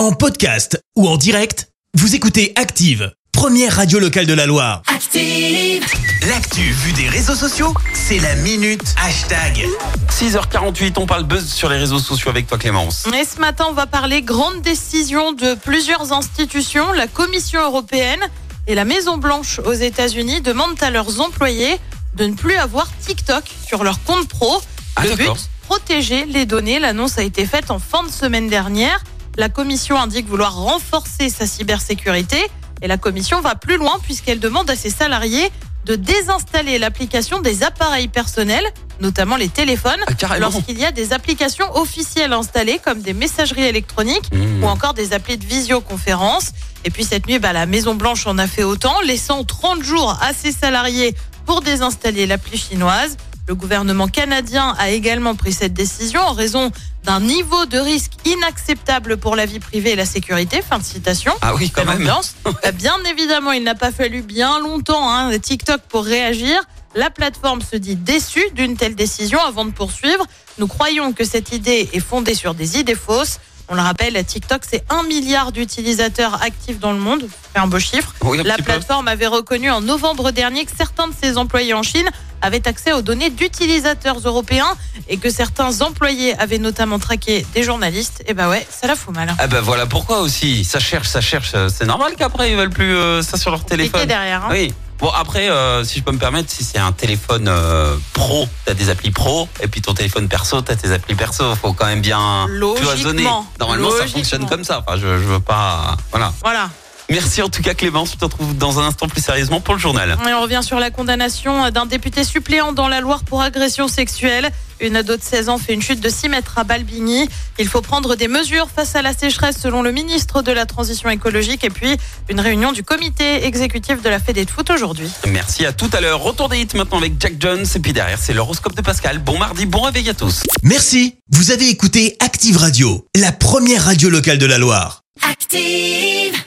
En podcast ou en direct, vous écoutez Active, première radio locale de la Loire. Active. L'actu vue des réseaux sociaux, c'est la minute hashtag. 6h48, on parle buzz sur les réseaux sociaux avec toi Clémence. Et ce matin, on va parler grande décision de plusieurs institutions. La Commission européenne et la Maison Blanche aux États-Unis demandent à leurs employés de ne plus avoir TikTok sur leur compte pro. Ah, Le but, protéger les données. L'annonce a été faite en fin de semaine dernière. La Commission indique vouloir renforcer sa cybersécurité. Et la Commission va plus loin puisqu'elle demande à ses salariés de désinstaller l'application des appareils personnels, notamment les téléphones, Ah, lorsqu'il y a des applications officielles installées comme des messageries électroniques Mmh. ou encore des applis de visioconférence. Et puis cette nuit, bah, la Maison Blanche en a fait autant, laissant 30 jours à ses salariés pour désinstaller l'appli chinoise. Le gouvernement canadien a également pris cette décision en raison d'un niveau de risque inacceptable pour la vie privée et la sécurité. Fin de citation. Ah oui, quand même. Euh, Bien évidemment, il n'a pas fallu bien longtemps hein, TikTok pour réagir. La plateforme se dit déçue d'une telle décision avant de poursuivre. Nous croyons que cette idée est fondée sur des idées fausses. On le rappelle, TikTok, c'est un milliard d'utilisateurs actifs dans le monde. C'est un beau chiffre. Oui, un La peu. plateforme avait reconnu en novembre dernier que certains de ses employés en Chine avaient accès aux données d'utilisateurs européens et que certains employés avaient notamment traqué des journalistes. Et bah ouais, ça la fout mal. Ah ben voilà pourquoi aussi. Ça cherche, ça cherche. C'est normal qu'après ils veulent plus euh, ça sur leur Compliqué téléphone. derrière. hein. Oui. Bon après, euh, si je peux me permettre, si c'est un téléphone euh, pro, t'as des applis pro, et puis ton téléphone perso, t'as tes applis perso. Faut quand même bien cloisonner. Logiquement. Normalement, ça fonctionne comme ça. Enfin, je, je veux pas. Voilà. Voilà. Merci en tout cas Clémence. Je te retrouve dans un instant plus sérieusement pour le journal. Et on revient sur la condamnation d'un député suppléant dans la Loire pour agression sexuelle. Une ado de 16 ans fait une chute de 6 mètres à Balbigny. Il faut prendre des mesures face à la sécheresse selon le ministre de la Transition écologique. Et puis, une réunion du comité exécutif de la Fédé de foot aujourd'hui. Merci à tout à l'heure. Retour des hits maintenant avec Jack Jones. Et puis derrière, c'est l'horoscope de Pascal. Bon mardi, bon réveil à tous. Merci, vous avez écouté Active Radio, la première radio locale de la Loire. Active.